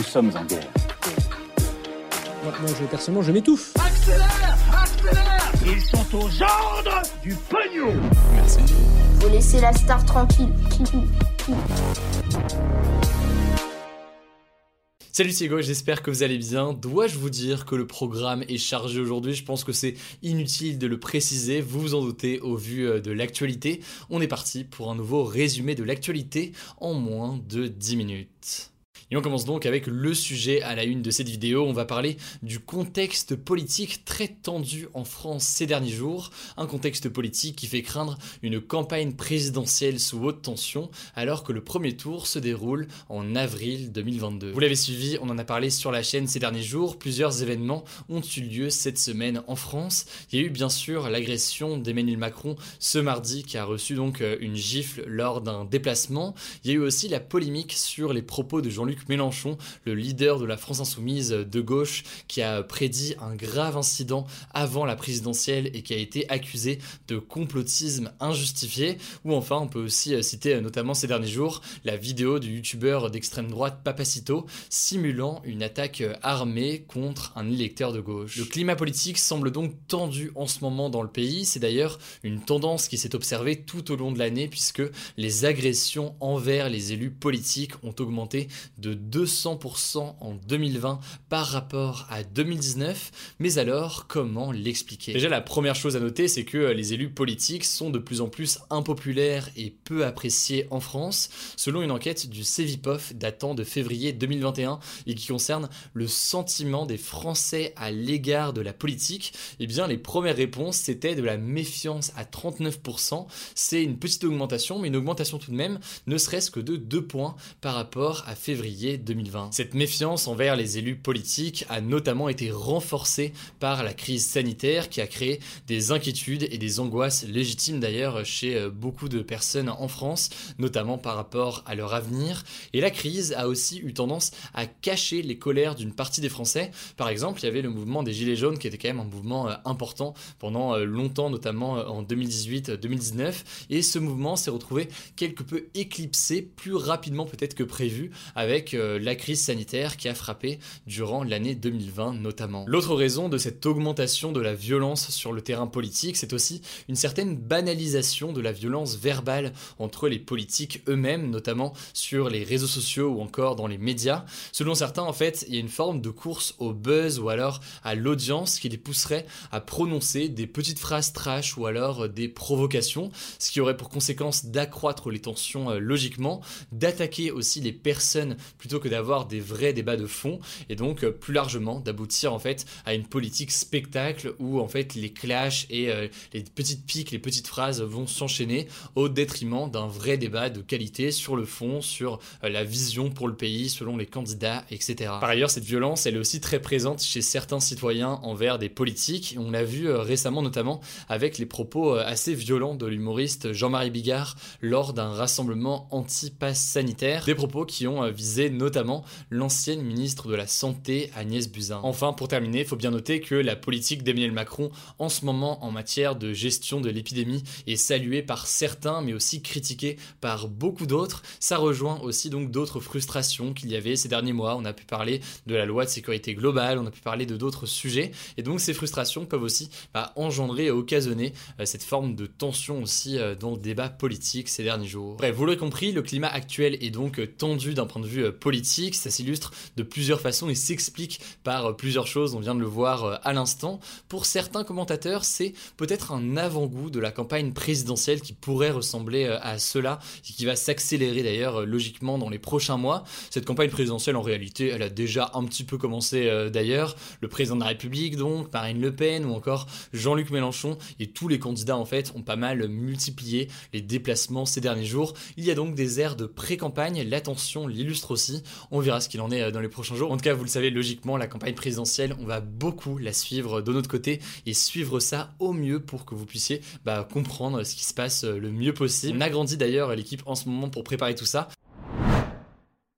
Nous sommes en guerre. Moi, moi, je, personnellement, je m'étouffe. Accélère Accélère Ils sont aux ordres du pognon Faut laisser la star tranquille. Salut c'est Hugo, j'espère que vous allez bien. Dois-je vous dire que le programme est chargé aujourd'hui? Je pense que c'est inutile de le préciser, vous vous en doutez au vu euh, de l'actualité. On est parti pour un nouveau résumé de l'actualité en moins de 10 minutes. Et on commence donc avec le sujet à la une de cette vidéo. On va parler du contexte politique très tendu en France ces derniers jours. Un contexte politique qui fait craindre une campagne présidentielle sous haute tension alors que le premier tour se déroule en avril 2022. Vous l'avez suivi, on en a parlé sur la chaîne ces derniers jours. Plusieurs événements ont eu lieu cette semaine en France. Il y a eu bien sûr l'agression d'Emmanuel Macron ce mardi qui a reçu donc euh, une gifle lors d'un déplacement. Il y a eu aussi la polémique sur les propos de Jean-Luc Mélenchon, le leader de la France insoumise de gauche, qui a prédit un grave incident avant la présidentielle et qui a été accusé de complotisme injustifié. Ou enfin, on peut aussi euh, citer euh, notamment ces derniers jours la vidéo du youtubeur d'extrême droite Papacito simulant une attaque euh, armée contre un électeur de gauche. Le climat politique semble donc tendu en ce moment dans le pays. C'est d'ailleurs une tendance qui s'est observée tout au long de l'année puisque les agressions envers les élus politiques ont augmenté de 200% en 2020 par rapport à 2019. Mais alors, comment l'expliquer? Déjà, la première chose à noter, c'est que les élus politiques sont de plus en plus impopulaires et peu appréciés en France, selon une enquête du Cevipof datant de février 2021 et qui concerne le sentiment des Français à l'égard de la politique. Eh bien, les premières réponses, c'était de la méfiance à 39%. C'est une petite augmentation, mais une augmentation tout de même, ne serait-ce que de 2 points par rapport à février 2020. Cette méfiance envers les élus politiques a notamment été renforcée par la crise sanitaire qui a créé des inquiétudes et des angoisses légitimes d'ailleurs chez euh, beaucoup de personnes en France, notamment par rapport à leur avenir. Et la crise a aussi eu tendance à cacher les colères d'une partie des Français. Par exemple, il y avait le mouvement des Gilets jaunes qui était quand même un mouvement euh, important pendant euh, longtemps, notamment en 2018-2019. Et ce mouvement s'est retrouvé quelque peu éclipsé plus rapidement peut-être que prévu avec euh, la crise sanitaire qui a frappé durant l'année 2020 notamment. L'autre raison de cette augmentation de la violence sur le terrain politique, c'est aussi une certaine banalisation de la violence verbale entre les politiques eux-mêmes, notamment sur les réseaux sociaux ou encore dans les médias. Selon certains, en fait, il y a une forme de course au buzz ou alors à l'audience qui les pousserait à prononcer des petites phrases trash ou alors des provocations, ce qui aurait pour conséquence d'accroître les tensions euh, logiquement, d'attaquer aussi les personnes plutôt que d'avoir des vrais débats de fond et donc euh, plus largement d'aboutir en fait à une politique spectacle où en fait les clashs et euh, les petites piques, les petites phrases vont s'enchaîner au détriment d'un vrai débat de qualité sur le fond, sur euh, la vision pour le pays selon les candidats, etc. Par ailleurs, cette violence, elle est aussi très présente chez certains citoyens envers des politiques. On l'a vu récemment notamment avec les propos assez violents de l'humoriste Jean-Marie Bigard lors d'un rassemblement anti-pass sanitaire. Des propos qui ont visé notamment l'ancienne ministre de la Santé Agnès Buzyn. Enfin, pour terminer, il faut bien noter que la politique d'Emmanuel Macron en ce moment en matière de gestion de l'épidémie est saluée par certains mais aussi critiquée par beaucoup d'autres. Ça rejoint aussi donc d'autres frustrations qu'il y avait ces derniers mois. On a pu parler de la loi de sécurité globale, on a pu parler de d'autres sujets et donc ces frustrations peuvent aussi bah, engendrer et occasionner euh, cette forme de tension aussi euh, dans le débat politique ces derniers jours. Bref, vous l'aurez compris, le climat actuel est donc tendu d'un point de vue enjeux politiques. Ça s'illustre de plusieurs façons et s'explique par plusieurs choses. On vient de le voir à l'instant. Pour certains commentateurs, c'est peut-être un avant-goût de la campagne présidentielle qui pourrait ressembler à cela et qui va s'accélérer d'ailleurs logiquement dans les prochains mois. Cette campagne présidentielle, en réalité, elle a déjà un petit peu commencé euh, d'ailleurs. Le président de la République, donc, Marine Le Pen ou encore Jean-Luc Mélenchon et tous les candidats en fait ont pas mal multiplié les déplacements ces derniers jours. Il y a donc des airs de pré-campagne. L'attention l'illustre On verra ce qu'il en est euh, dans les prochains jours. En tout cas, vous le savez, logiquement, la campagne présidentielle, on va beaucoup la suivre de notre côté et suivre ça au mieux pour que vous puissiez bah, comprendre ce qui se passe euh, le mieux possible. On agrandit d'ailleurs l'équipe en ce moment pour préparer tout ça.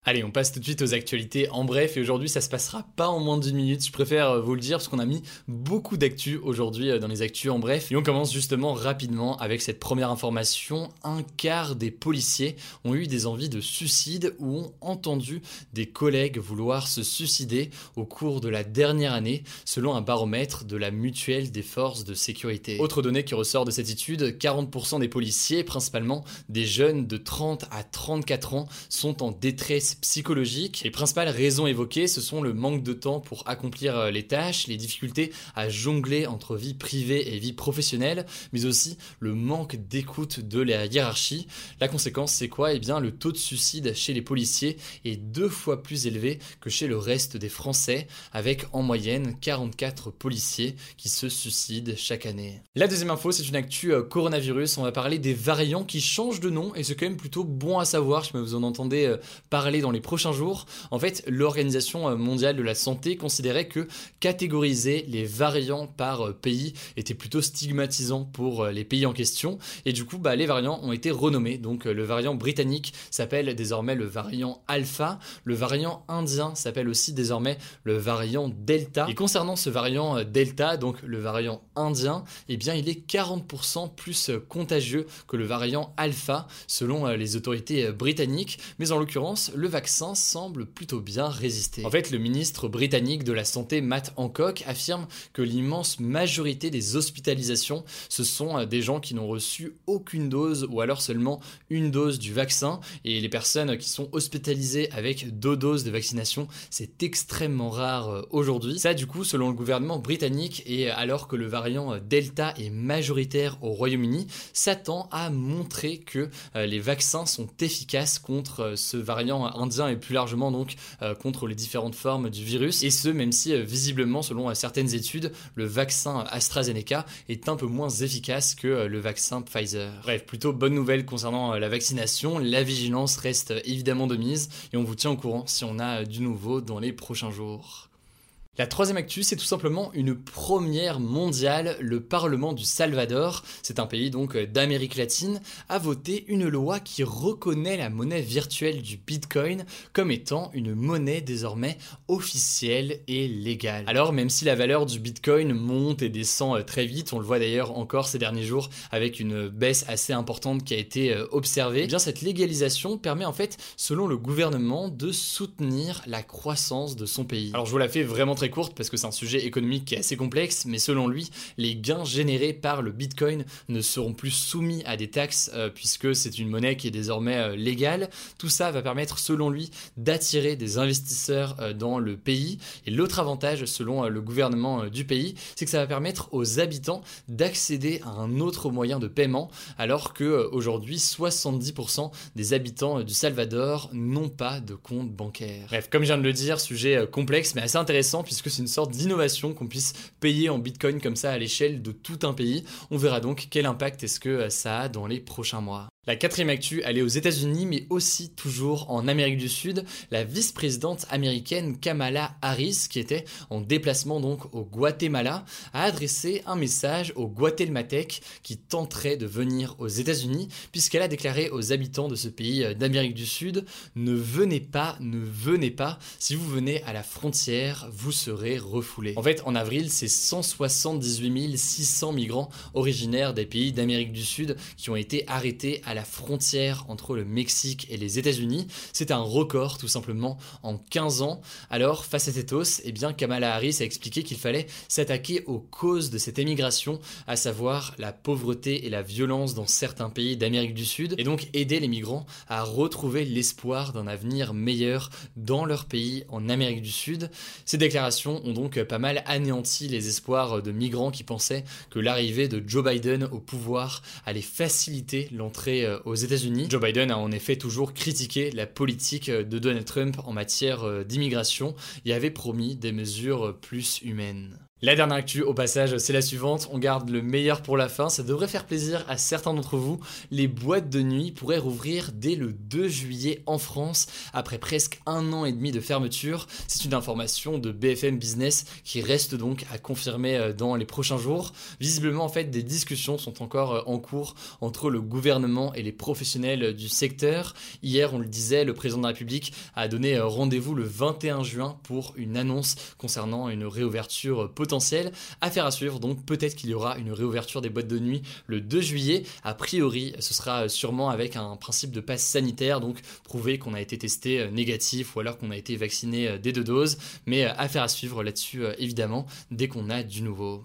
Allez, on passe tout de suite aux actualités en bref et aujourd'hui ça se passera pas en moins d'une minute, je préfère euh, vous le dire parce qu'on a mis beaucoup d'actu aujourd'hui euh, dans les actus en bref et on commence justement rapidement avec cette première information. Un quart des policiers ont eu des envies de suicide ou ont entendu des collègues vouloir se suicider au cours de la dernière année selon un baromètre de la mutuelle des forces de sécurité. Autre donnée qui ressort de cette étude, 40% des policiers, principalement des jeunes de 30 à 34 ans, sont en détresse psychologique. Les principales raisons évoquées, ce sont le manque de temps pour accomplir euh, les tâches, les difficultés à jongler entre vie privée et vie professionnelle, mais aussi le manque d'écoute de la hiérarchie. La conséquence, c'est quoi? Eh bien, le taux de suicide chez les policiers est deux fois plus élevé que chez le reste des Français, avec en moyenne 44 policiers qui se suicident chaque année. La deuxième info, c'est une actu euh, coronavirus. On va parler des variants qui changent de nom et c'est quand même plutôt bon à savoir. Je vous en entendez euh, parler dans les prochains jours. En fait, l'Organisation euh, mondiale de la santé considérait que catégoriser les variants par euh, pays était plutôt stigmatisant pour euh, les pays en question. Et du coup, bah, les variants ont été renommés. Donc le variant britannique s'appelle désormais le variant alpha. Le variant indien s'appelle aussi désormais le variant delta. Et concernant ce variant delta, donc le variant indien, eh bien il est 40% plus contagieux que le variant alpha selon les autorités britanniques. Mais en l'occurrence, le vaccin semble plutôt bien résister. En fait, le ministre britannique de la Santé, Matt Hancock, affirme que l'immense majorité des hospitalisations, ce sont euh, des gens qui n'ont reçu aucune dose ou alors seulement une dose du vaccin. Et les personnes qui sont hospitalisées avec deux doses de vaccination, c'est extrêmement rare euh, aujourd'hui. Ça, du coup, selon le gouvernement britannique, et alors que le variant euh, Delta est majoritaire au Royaume-Uni, s'attend à montrer que les vaccins sont efficaces contre ce variant indien et plus largement donc euh, contre les différentes formes du virus. Et ce, même si euh, visiblement, selon euh, certaines études, le vaccin AstraZeneca est un peu moins efficace que le vaccin Pfizer. Bref, plutôt bonne nouvelle concernant la vaccination. La vigilance reste évidemment de mise et on vous tient au courant si on a du nouveau dans les prochains jours. La troisième actu, c'est tout simplement une première mondiale. Le Parlement du Salvador, c'est un pays donc d'Amérique latine, a voté une loi qui reconnaît la monnaie virtuelle du Bitcoin comme étant une monnaie désormais officielle et légale. Alors même si la valeur du Bitcoin monte et descend euh, très vite, on le voit d'ailleurs encore ces derniers jours avec une baisse assez importante qui a été euh, observée, eh bien cette légalisation permet en fait, selon le gouvernement, de soutenir la croissance de son pays. Alors je vous la fais vraiment très courte parce que c'est un sujet économique qui est assez complexe, mais selon lui, les gains générés par le Bitcoin ne seront plus soumis à des taxes euh, puisque c'est une monnaie qui est désormais euh, légale. Tout ça va permettre, selon lui, d'attirer des investisseurs euh, dans le pays. Et l'autre avantage, selon le gouvernement du pays, c'est que ça va permettre aux habitants d'accéder à un autre moyen de paiement, alors que aujourd'hui 70% des habitants du Salvador n'ont pas de compte bancaire. Bref, comme je viens de le dire, sujet complexe mais assez intéressant puisque c'est une sorte d'innovation qu'on puisse payer en Bitcoin comme ça à l'échelle de tout un pays. On verra donc quel impact est-ce que ça a dans les prochains mois. La quatrième actu, elle est aux États-Unis, mais aussi toujours en Amérique du Sud. La vice-présidente américaine Kamala Harris, qui était en déplacement donc au Guatemala, a adressé un message aux Guatémaltèques qui tenteraient de venir aux États-Unis, puisqu'elle a déclaré aux habitants de ce pays d'Amérique du Sud Ne venez pas, ne venez pas. Si vous venez à la frontière, vous serez refoulés. En fait, en avril, c'est 178 600 migrants originaires des pays d'Amérique du Sud qui ont été arrêtés à à la frontière entre le Mexique et les États-Unis. C'est un record tout simplement en 15 ans. Alors face à hausse, eh bien Kamala Harris a expliqué qu'il fallait s'attaquer aux causes de cette émigration, à savoir la pauvreté et la violence dans certains pays d'Amérique du Sud, et donc aider les migrants à retrouver l'espoir d'un avenir meilleur dans leur pays en Amérique du Sud. Ces déclarations ont donc pas mal anéanti les espoirs de migrants qui pensaient que l'arrivée de Joe Biden au pouvoir allait faciliter l'entrée euh, aux États-Unis. Joe Biden a en effet toujours critiqué la politique de Donald Trump en matière euh, d'immigration et avait promis des mesures plus humaines. La dernière actu au passage, c'est la suivante. On garde le meilleur pour la fin. Ça devrait faire plaisir à certains d'entre vous. Les boîtes de nuit pourraient rouvrir dès le 2 juillet en France, après presque un an et demi de fermeture. C'est une information de BFM Business qui reste donc à confirmer euh, dans les prochains jours. Visiblement, en fait, des discussions sont encore euh, en cours entre le gouvernement et les professionnels du secteur. Hier, on le disait, le président de la République a donné euh, rendez-vous le 21 juin pour une annonce concernant une réouverture potentielle Affaire à suivre, donc peut-être qu'il y aura une réouverture des boîtes de nuit le 2 juillet. A priori, ce sera sûrement avec un principe de passe sanitaire, donc prouver qu'on a été testé euh, négatif ou alors qu'on a été vacciné euh, des deux doses. Mais euh, affaire à suivre là-dessus, évidemment, dès qu'on a du nouveau.